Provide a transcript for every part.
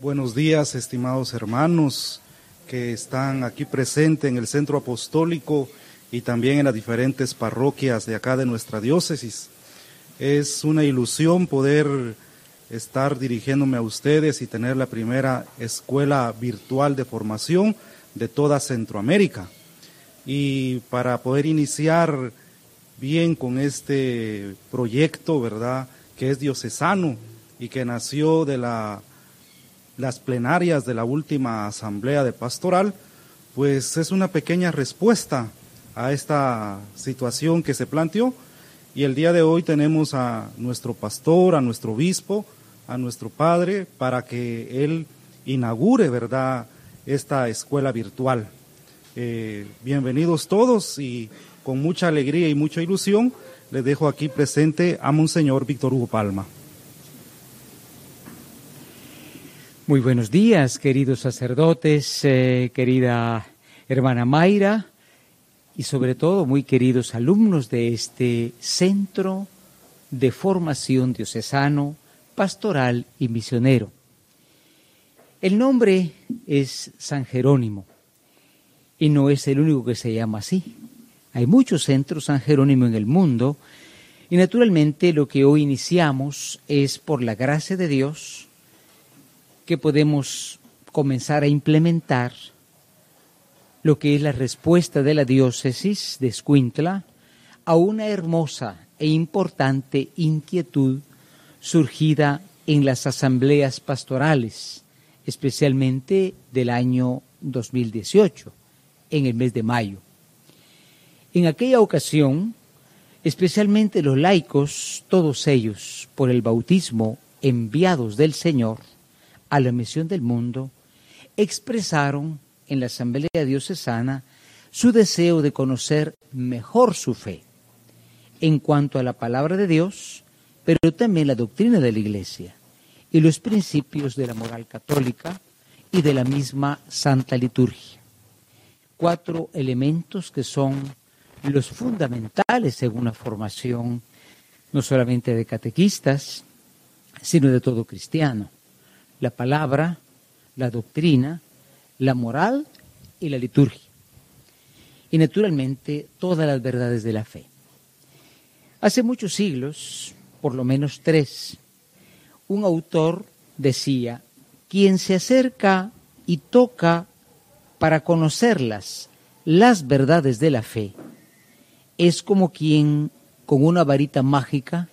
Buenos días, estimados hermanos que están aquí presentes en el centro apostólico y también en las diferentes parroquias de acá de nuestra diócesis. Es una ilusión poder estar dirigiéndome a ustedes y tener la primera escuela virtual de formación de toda Centroamérica. Y para poder iniciar bien con este proyecto, ¿verdad? Que es diocesano y que nació de la las plenarias de la última asamblea de pastoral, pues es una pequeña respuesta a esta situación que se planteó. Y el día de hoy tenemos a nuestro pastor, a nuestro obispo, a nuestro padre, para que él inaugure, ¿verdad?, esta escuela virtual. Eh, bienvenidos todos y con mucha alegría y mucha ilusión les dejo aquí presente a Monseñor Víctor Hugo Palma. Muy buenos días, queridos sacerdotes, eh, querida hermana Mayra y sobre todo muy queridos alumnos de este centro de formación diocesano, pastoral y misionero. El nombre es San Jerónimo y no es el único que se llama así. Hay muchos centros San Jerónimo en el mundo y naturalmente lo que hoy iniciamos es por la gracia de Dios, que podemos comenzar a implementar lo que es la respuesta de la diócesis de Escuintla a una hermosa e importante inquietud surgida en las asambleas pastorales, especialmente del año 2018, en el mes de mayo. En aquella ocasión, especialmente los laicos, todos ellos, por el bautismo enviados del Señor, a la misión del mundo, expresaron en la Asamblea Diocesana su deseo de conocer mejor su fe en cuanto a la palabra de Dios, pero también la doctrina de la Iglesia y los principios de la moral católica y de la misma Santa Liturgia. Cuatro elementos que son los fundamentales según la formación no solamente de catequistas, sino de todo cristiano la palabra, la doctrina, la moral y la liturgia. Y naturalmente todas las verdades de la fe. Hace muchos siglos, por lo menos tres, un autor decía, quien se acerca y toca para conocerlas, las verdades de la fe, es como quien con una varita mágica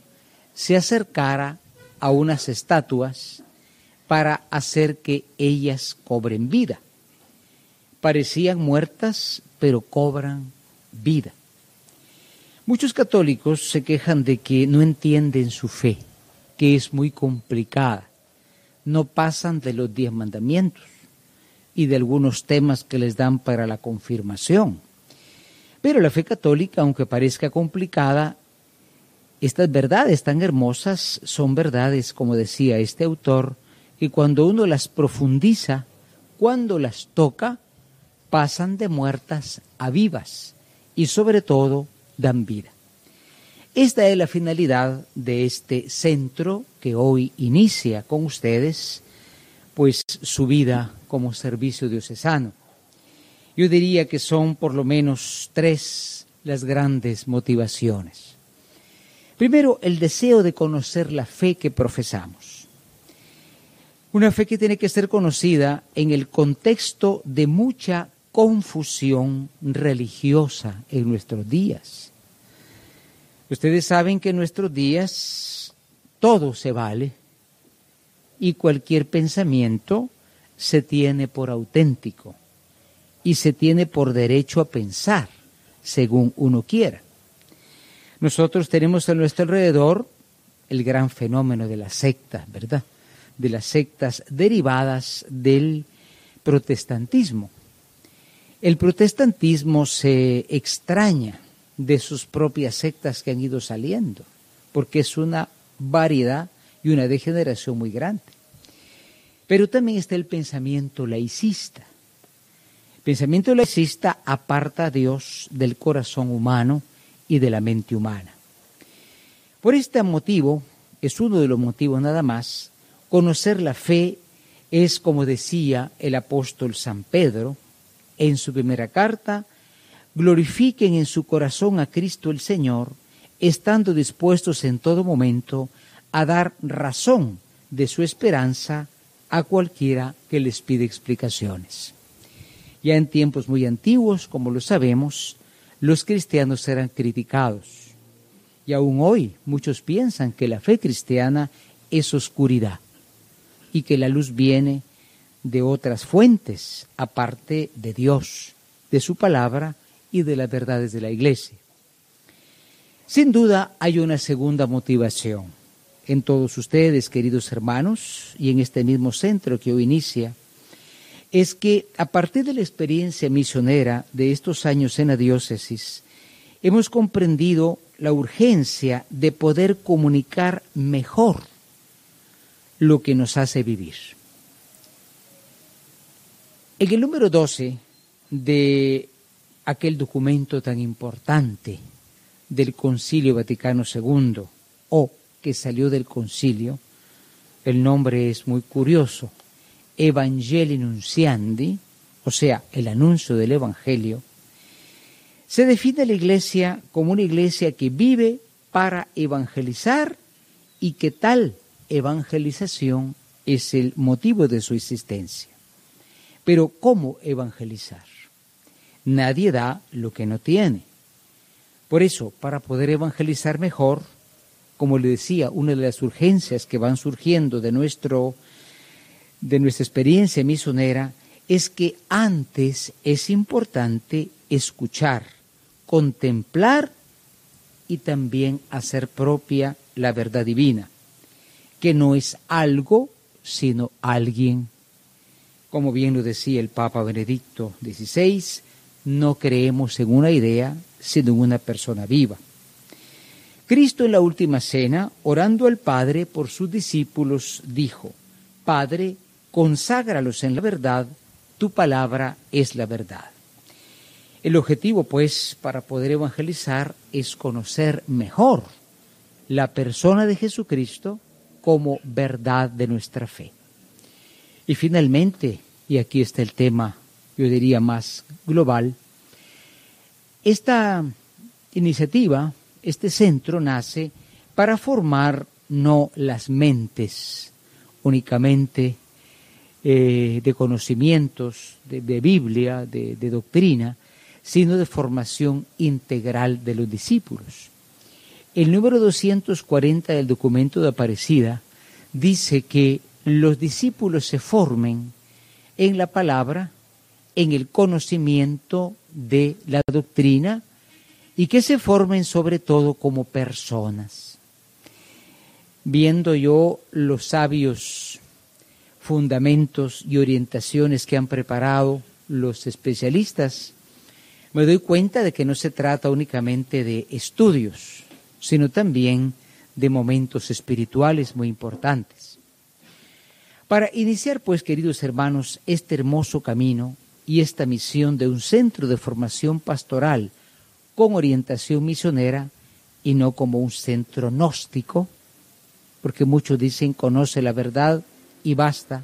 se acercara a unas estatuas para hacer que ellas cobren vida. Parecían muertas, pero cobran vida. Muchos católicos se quejan de que no entienden su fe, que es muy complicada. No pasan de los diez mandamientos y de algunos temas que les dan para la confirmación. Pero la fe católica, aunque parezca complicada, estas verdades tan hermosas son verdades, como decía este autor, y cuando uno las profundiza, cuando las toca, pasan de muertas a vivas y sobre todo dan vida. Esta es la finalidad de este centro que hoy inicia con ustedes, pues su vida como servicio diocesano. Yo diría que son por lo menos tres las grandes motivaciones. Primero, el deseo de conocer la fe que profesamos. Una fe que tiene que ser conocida en el contexto de mucha confusión religiosa en nuestros días. Ustedes saben que en nuestros días todo se vale y cualquier pensamiento se tiene por auténtico y se tiene por derecho a pensar según uno quiera. Nosotros tenemos a nuestro alrededor el gran fenómeno de las sectas, ¿verdad? De las sectas derivadas del protestantismo. El protestantismo se extraña de sus propias sectas que han ido saliendo, porque es una variedad y una degeneración muy grande. Pero también está el pensamiento laicista. El pensamiento laicista aparta a Dios del corazón humano y de la mente humana. Por este motivo, es uno de los motivos nada más, conocer la fe es como decía el apóstol San Pedro en su primera carta, glorifiquen en su corazón a Cristo el Señor, estando dispuestos en todo momento a dar razón de su esperanza a cualquiera que les pide explicaciones. Ya en tiempos muy antiguos, como lo sabemos, los cristianos eran criticados. Y aún hoy muchos piensan que la fe cristiana es oscuridad y que la luz viene de otras fuentes, aparte de Dios, de su palabra y de las verdades de la Iglesia. Sin duda hay una segunda motivación en todos ustedes, queridos hermanos, y en este mismo centro que hoy inicia, es que a partir de la experiencia misionera de estos años en la diócesis, hemos comprendido la urgencia de poder comunicar mejor lo que nos hace vivir. En el número 12 de aquel documento tan importante del Concilio Vaticano II, o que salió del concilio, el nombre es muy curioso, Evangelii Nunciandi, o sea, el anuncio del Evangelio, se define la iglesia como una iglesia que vive para evangelizar y que tal evangelización es el motivo de su existencia. Pero ¿cómo evangelizar? Nadie da lo que no tiene. Por eso, para poder evangelizar mejor, como le decía, una de las urgencias que van surgiendo de, nuestro, de nuestra experiencia misionera es que antes es importante escuchar, contemplar y también hacer propia la verdad divina que no es algo, sino alguien. Como bien lo decía el Papa Benedicto XVI, no creemos en una idea, sino en una persona viva. Cristo en la última cena, orando al Padre por sus discípulos, dijo, Padre, conságralos en la verdad, tu palabra es la verdad. El objetivo, pues, para poder evangelizar es conocer mejor la persona de Jesucristo como verdad de nuestra fe. Y finalmente, y aquí está el tema, yo diría más global, esta iniciativa, este centro nace para formar no las mentes únicamente eh, de conocimientos de, Biblia, de, de doctrina, sino de formación integral de los discípulos. El número 240 del documento de Aparecida dice que los discípulos se formen en la palabra, en el conocimiento de la doctrina y que se formen sobre todo como personas. Viendo yo los sabios fundamentos y orientaciones que han preparado los especialistas, me doy cuenta de que no se trata únicamente de estudios, sino también de momentos espirituales muy importantes. Para iniciar, pues, queridos hermanos, este hermoso camino y esta misión de un centro de formación pastoral con orientación misionera y no como un centro gnóstico, porque muchos dicen conoce la verdad y basta.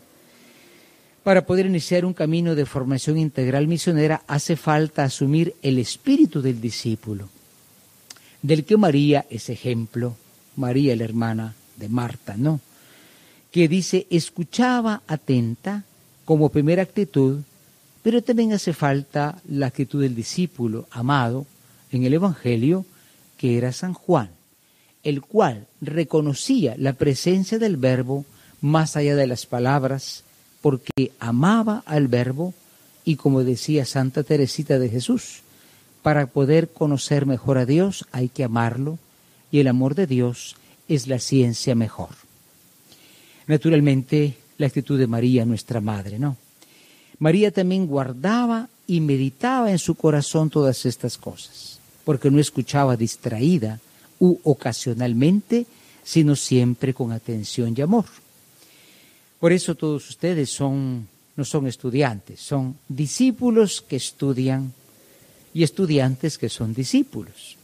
Para poder iniciar un camino de formación integral misionera hace falta asumir el espíritu del discípulo del que María es ejemplo, María la hermana de Marta, ¿no? Que dice, escuchaba atenta como primera actitud, pero también hace falta la actitud del discípulo amado en el Evangelio, que era San Juan, el cual reconocía la presencia del Verbo más allá de las palabras, porque amaba al Verbo y como decía Santa Teresita de Jesús, para poder conocer mejor a Dios hay que amarlo y el amor de Dios es la ciencia mejor. Naturalmente, la actitud de María, nuestra madre, ¿no? María también guardaba y meditaba en su corazón todas estas cosas, porque no escuchaba distraída u ocasionalmente, sino siempre con atención y amor. Por eso todos ustedes son no son estudiantes, son discípulos que estudian y estudiantes que son discípulos.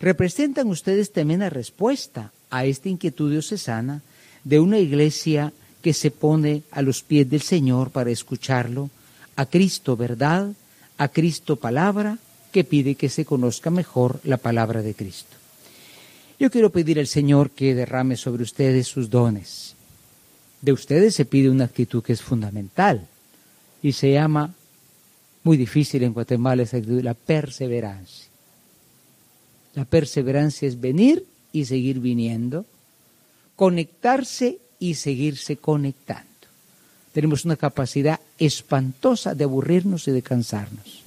Representan ustedes también la respuesta a esta inquietud diocesana de una iglesia que se pone a los pies del Señor para escucharlo, a Cristo verdad, a Cristo palabra, que pide que se conozca mejor la palabra de Cristo. Yo quiero pedir al Señor que derrame sobre ustedes sus dones. De ustedes se pide una actitud que es fundamental y se llama, muy difícil en Guatemala, esa actitud, la perseverancia. La perseverancia es venir y seguir viniendo, conectarse y seguirse conectando. Tenemos una capacidad espantosa de aburrirnos y de cansarnos.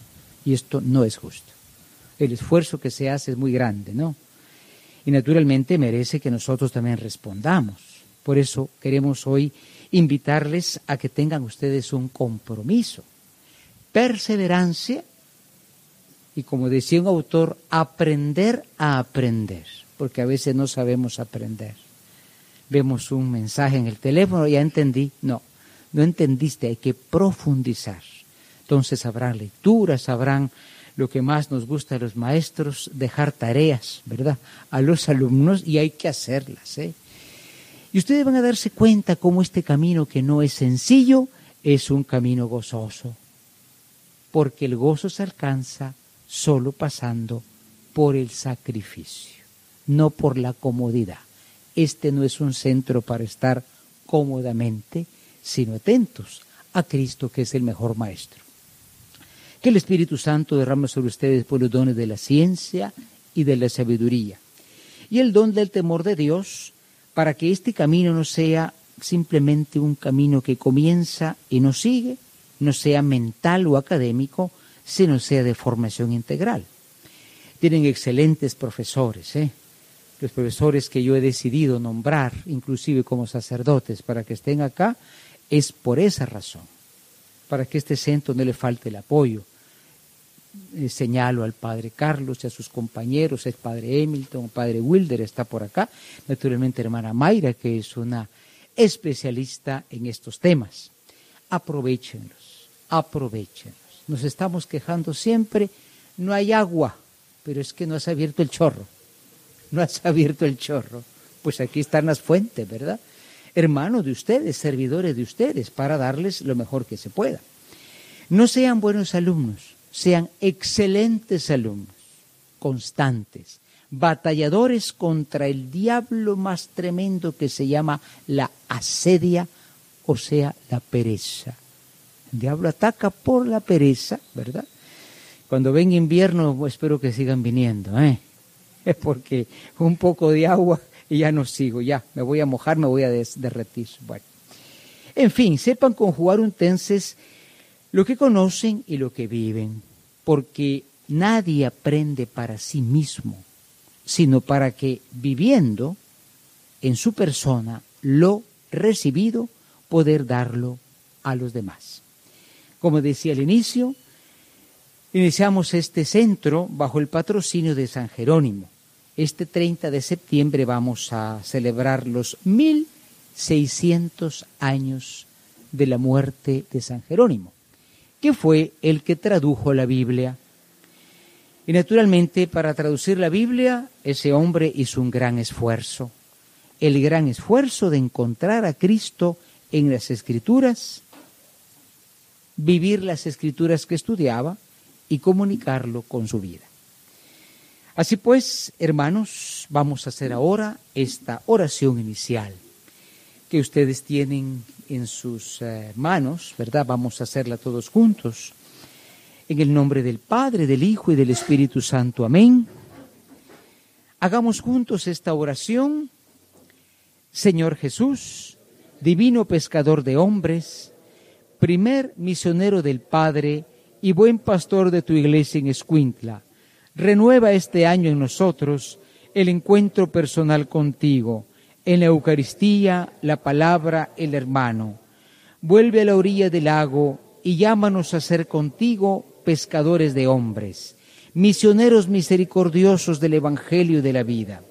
Y esto no es justo. El esfuerzo que se hace es muy grande, ¿no? Y naturalmente merece que nosotros también respondamos. Por eso queremos hoy invitarles a que tengan ustedes un compromiso, perseverancia y como decía un autor, aprender a aprender, porque a veces no sabemos aprender vemos un mensaje en el teléfono, ya entendí. No, no entendiste, hay que profundizar. Entonces habrán lecturas, habrán lo que más nos gusta a los maestros, dejar tareas, ¿verdad? A los alumnos y hay que hacerlas. ¿eh? Y ustedes van a darse cuenta cómo este camino que no es sencillo es un camino gozoso, porque el gozo se alcanza solo pasando por el sacrificio, no por la comodidad. Este no es un centro para estar cómodamente, sino atentos a Cristo, que es el mejor maestro. Que el Espíritu Santo derrame sobre ustedes por los dones de la ciencia y de la sabiduría, y el don del temor de Dios, para que este camino no sea simplemente un camino que comienza y no sigue, no sea mental o académico, sino sea de formación integral. Tienen excelentes profesores, ¿eh? los profesores que yo he decidido nombrar, inclusive como sacerdotes, para que estén acá, es por esa razón, para que este centro no le falte el apoyo. Eh, señalo al padre Carlos y a sus compañeros, el padre Hamilton, el padre Wilder está por acá, naturalmente hermana Mayra, que es una especialista en estos temas. Aprovechenlos, aprovechenlos. Nos estamos quejando siempre, no hay agua, pero es que no has abierto el chorro no has abierto el chorro. Pues aquí están las fuentes, ¿verdad? Hermanos de ustedes, servidores de ustedes, para darles lo mejor que se pueda. No sean buenos alumnos, sean excelentes alumnos, constantes, batalladores contra el diablo más tremendo que se llama la asedia, o sea, la pereza. Diablo ataca por la pereza, ¿verdad? Cuando venga invierno, espero que sigan viniendo, ¿eh? es porque un poco de agua y ya no sigo, ya me voy a mojar, me voy a derretir. Bueno. En fin, sepan conjugar un tenses lo que conocen y lo que viven, porque nadie aprende para sí mismo, sino para que viviendo en su persona lo recibido, poder darlo a los demás. Como decía al inicio, iniciamos este centro bajo el patrocinio de San Jerónimo. Este 30 de septiembre vamos a celebrar los 1600 años de la muerte de San Jerónimo, que fue el que tradujo la Biblia. Y naturalmente para traducir la Biblia ese hombre hizo un gran esfuerzo, el gran esfuerzo de encontrar a Cristo en las escrituras, vivir las escrituras que estudiaba y comunicarlo con su vida. Así pues, hermanos, vamos a hacer ahora esta oración inicial que ustedes tienen en sus eh, manos, ¿verdad? Vamos a hacerla todos juntos. En el nombre del Padre, del Hijo y del Espíritu Santo. Amén. Hagamos juntos esta oración. Señor Jesús, divino pescador de hombres, primer misionero del Padre y buen pastor de tu iglesia en Escuintla Renueva este año en nosotros el encuentro personal contigo, en la Eucaristía, la palabra, el hermano. Vuelve a la orilla del lago y llámanos a ser contigo pescadores de hombres, misioneros misericordiosos del Evangelio de la vida.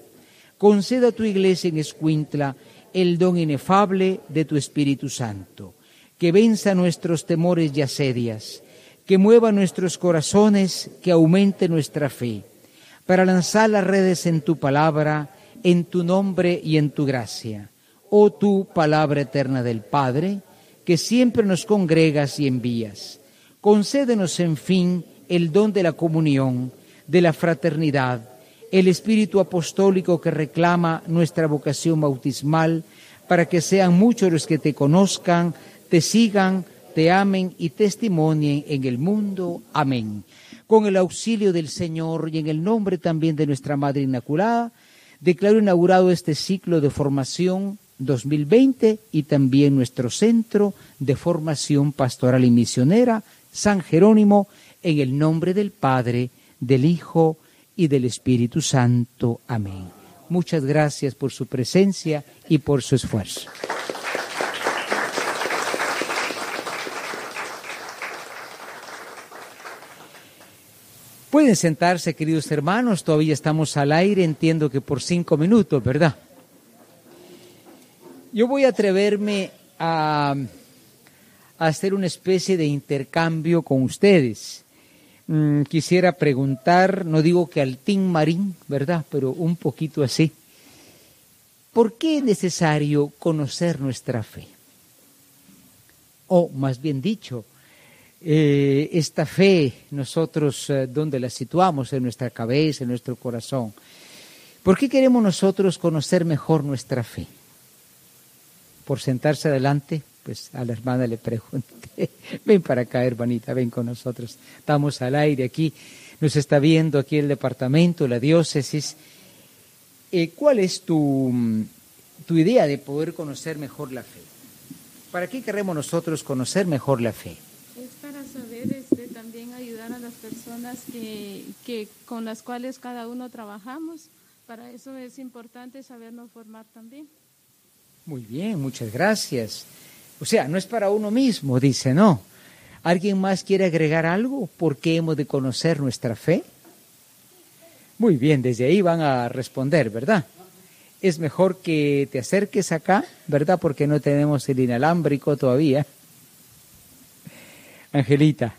Conceda a tu iglesia en Escuintla el don inefable de tu Espíritu Santo, que venza nuestros temores y asedias que mueva nuestros corazones, que aumente nuestra fe, para lanzar las redes en tu palabra, en tu nombre y en tu gracia. oh tú, palabra eterna del Padre, que siempre nos congregas y envías. Concédenos, en fin, el don de la comunión, de la fraternidad, el espíritu apostólico que reclama nuestra vocación bautismal, para que sean muchos los que te conozcan, te sigan, te amen y testimonien en el mundo. Amén. Con el auxilio del Señor y en el nombre también de nuestra Madre Inmaculada, declaro inaugurado este ciclo de formación 2020 y también nuestro Centro de Formación Pastoral y Misionera, San Jerónimo, en el nombre del Padre, del Hijo y del Espíritu Santo. Amén. Muchas gracias por su presencia y por su esfuerzo. Pueden sentarse, queridos hermanos, todavía estamos al aire, entiendo que por cinco minutos, ¿verdad? Yo voy a atreverme a, hacer una especie de intercambio con ustedes. Mm, quisiera preguntar, no digo que al Tim Marín, ¿verdad? Pero un poquito así. ¿Por qué es necesario conocer nuestra fe? O más bien dicho, eh, esta fe, nosotros, eh, ¿dónde la situamos? En nuestra cabeza, en nuestro corazón. ¿Por qué queremos nosotros conocer mejor nuestra fe? Por sentarse adelante, pues a la hermana le pregunté, ven para acá, hermanita, ven con nosotros. Estamos al aire aquí, nos está viendo aquí el departamento, la diócesis. Eh, ¿Cuál es tu, tu idea de poder conocer mejor la fe? ¿Para qué queremos nosotros conocer mejor la fe? saber este, también ayudar a las personas que, que, con las cuales cada uno trabajamos. Para eso es importante sabernos formar también. Muy bien, muchas gracias. O sea, no es para uno mismo, dice, no. ¿Alguien más quiere agregar algo? ¿Por qué hemos de conocer nuestra fe? Muy bien, desde ahí van a responder, ¿verdad? Es mejor que te acerques acá, ¿verdad? Porque no tenemos el inalámbrico todavía. Angelita.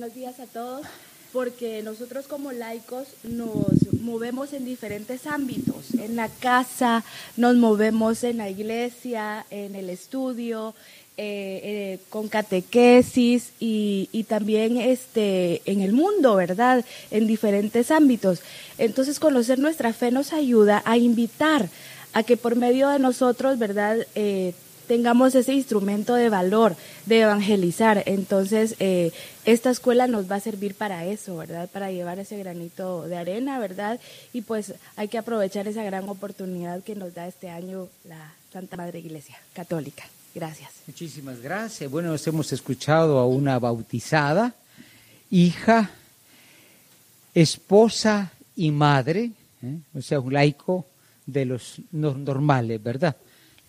Buenos días a todos, porque nosotros como laicos nos movemos en diferentes ámbitos. En la casa, nos movemos en la iglesia, en el estudio, eh, eh, con catequesis y, y, también este, en el mundo, ¿verdad? En diferentes ámbitos. Entonces, conocer nuestra fe nos ayuda a invitar a que por medio de nosotros, ¿verdad? Eh, tengamos ese instrumento de valor, de evangelizar. Entonces, eh, esta escuela nos va a servir para eso, ¿verdad? Para llevar ese granito de arena, ¿verdad? Y pues hay que aprovechar esa gran oportunidad que nos da este año la Santa Madre Iglesia Católica. Gracias. Muchísimas gracias. Bueno, nos hemos escuchado a una bautizada, hija, esposa y madre, ¿eh? o sea, un laico de los normales, ¿verdad?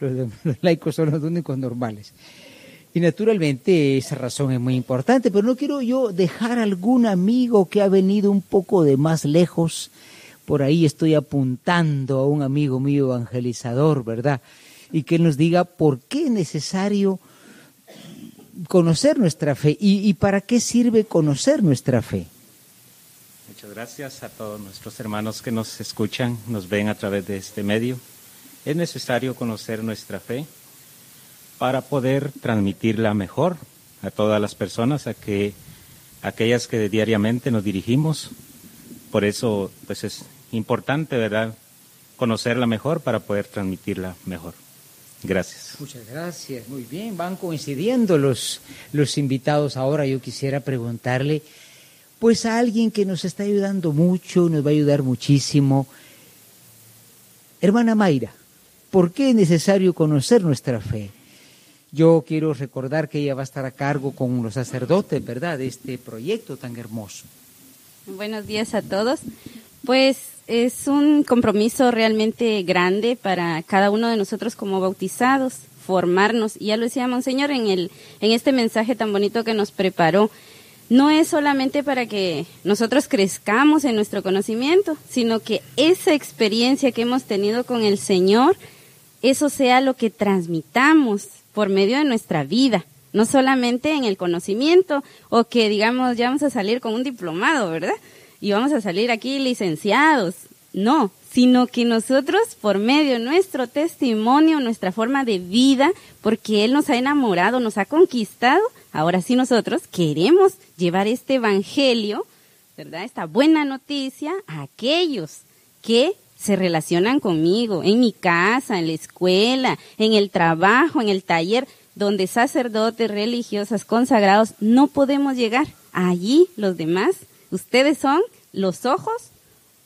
Los, laicos son los únicos normales. Y naturalmente esa razón es muy importante, pero no quiero yo dejar algún amigo que ha venido un poco de más lejos. Por ahí estoy apuntando a un amigo mío evangelizador, ¿verdad? Y que nos diga por qué es necesario conocer nuestra fe y para qué sirve conocer nuestra fe. Muchas gracias a todos nuestros hermanos que nos escuchan, nos ven a través de este medio. Es necesario conocer nuestra fe para poder transmitirla mejor a todas las personas, a que aquellas que diariamente nos dirigimos. Por eso, pues es importante, ¿verdad? Conocerla mejor para poder transmitirla mejor. Gracias. Muchas gracias. Muy bien, van coincidiendo los, los invitados. Ahora yo quisiera preguntarle, pues a alguien que nos está ayudando mucho, nos va a ayudar muchísimo. Hermana Mayra, ¿Por qué es necesario conocer nuestra fe? Yo quiero recordar que ella va a estar a cargo con los sacerdotes, ¿verdad?, de este proyecto tan hermoso. Buenos días a todos. Pues es un compromiso realmente grande para cada uno de nosotros como bautizados, formarnos. Y ya lo decía Monseñor en, el, en este mensaje tan bonito que nos preparó. No es solamente para que nosotros crezcamos en nuestro conocimiento, sino que esa experiencia que hemos tenido con el Señor, eso sea lo que transmitamos por medio de nuestra vida, no solamente en el conocimiento o que digamos ya vamos a salir con un diplomado, ¿verdad? Y vamos a salir aquí licenciados. No, sino que nosotros, por medio de nuestro testimonio, nuestra forma de vida, porque Él nos ha enamorado, nos ha conquistado, ahora sí nosotros queremos llevar este Evangelio, ¿verdad? Esta buena noticia a aquellos que se relacionan conmigo, en mi casa, en la escuela, en el trabajo, en el taller, donde sacerdotes, religiosas, consagrados, no podemos llegar. Allí los demás, ustedes son los ojos,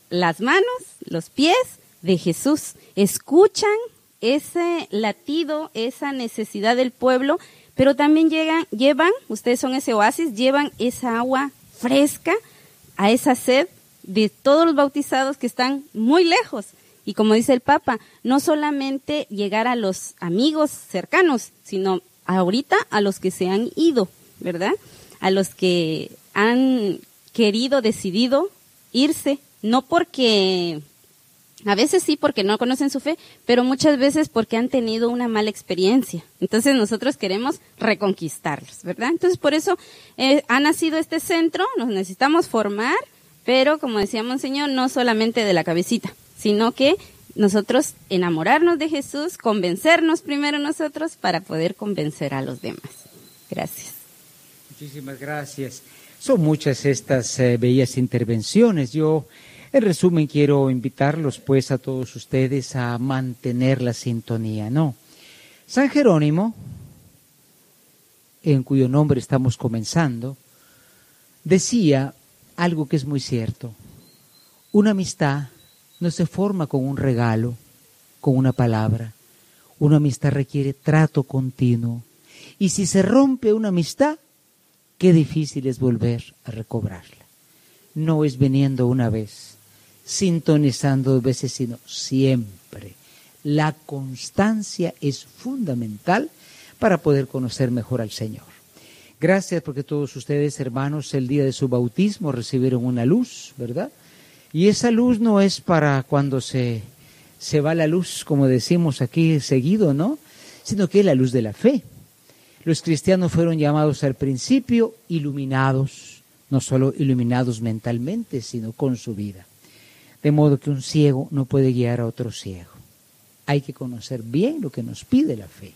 las manos, los pies de Jesús. Escuchan ese latido, esa necesidad del pueblo, pero también llegan, llevan, ustedes son ese oasis, llevan esa agua fresca a esa sed de todos los bautizados que están muy lejos. Y como dice el Papa, no solamente llegar a los amigos cercanos, sino ahorita a los que se han ido, ¿verdad? A los que han querido, decidido irse, no porque, a veces sí porque no conocen su fe, pero muchas veces porque han tenido una mala experiencia. Entonces nosotros queremos reconquistarlos, ¿verdad? Entonces por eso eh, ha nacido este centro, nos necesitamos formar, pero como decía Monseñor, no solamente de la cabecita, sino que nosotros enamorarnos de Jesús, convencernos primero nosotros para poder convencer a los demás. Gracias. Muchísimas gracias. Son muchas estas eh, bellas intervenciones. Yo, en resumen, quiero invitarlos pues a todos ustedes a mantener la sintonía, ¿no? San Jerónimo, en cuyo nombre estamos comenzando, decía algo que es muy cierto. Una amistad no se forma con un regalo, con una palabra. Una amistad requiere trato continuo. Y si se rompe una amistad, qué difícil es volver a recobrarla. No es viniendo una vez, sintonizando dos veces, sino siempre. La constancia es fundamental para poder conocer mejor al Señor. Gracias porque todos ustedes, hermanos, el día de su bautismo recibieron una luz, ¿verdad? Y esa luz no es para cuando se, se va la luz, como decimos aquí seguido, ¿no? Sino que es la luz de la fe. Los cristianos fueron llamados al principio iluminados, no solo iluminados mentalmente, sino con su vida. De modo que un ciego no puede guiar a otro ciego. Hay que conocer bien lo que nos pide la fe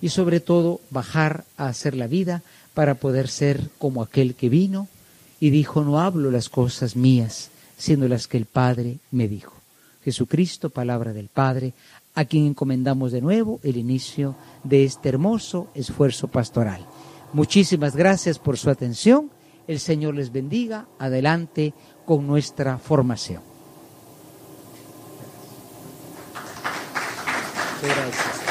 y sobre todo bajar a hacer la vida para poder ser como aquel que vino y dijo, no hablo las cosas mías, siendo las que el Padre me dijo. Jesucristo, palabra del Padre, a quien encomendamos de nuevo el inicio de este hermoso esfuerzo pastoral. Muchísimas gracias por su atención. El Señor les bendiga. Adelante con nuestra formación. Gracias.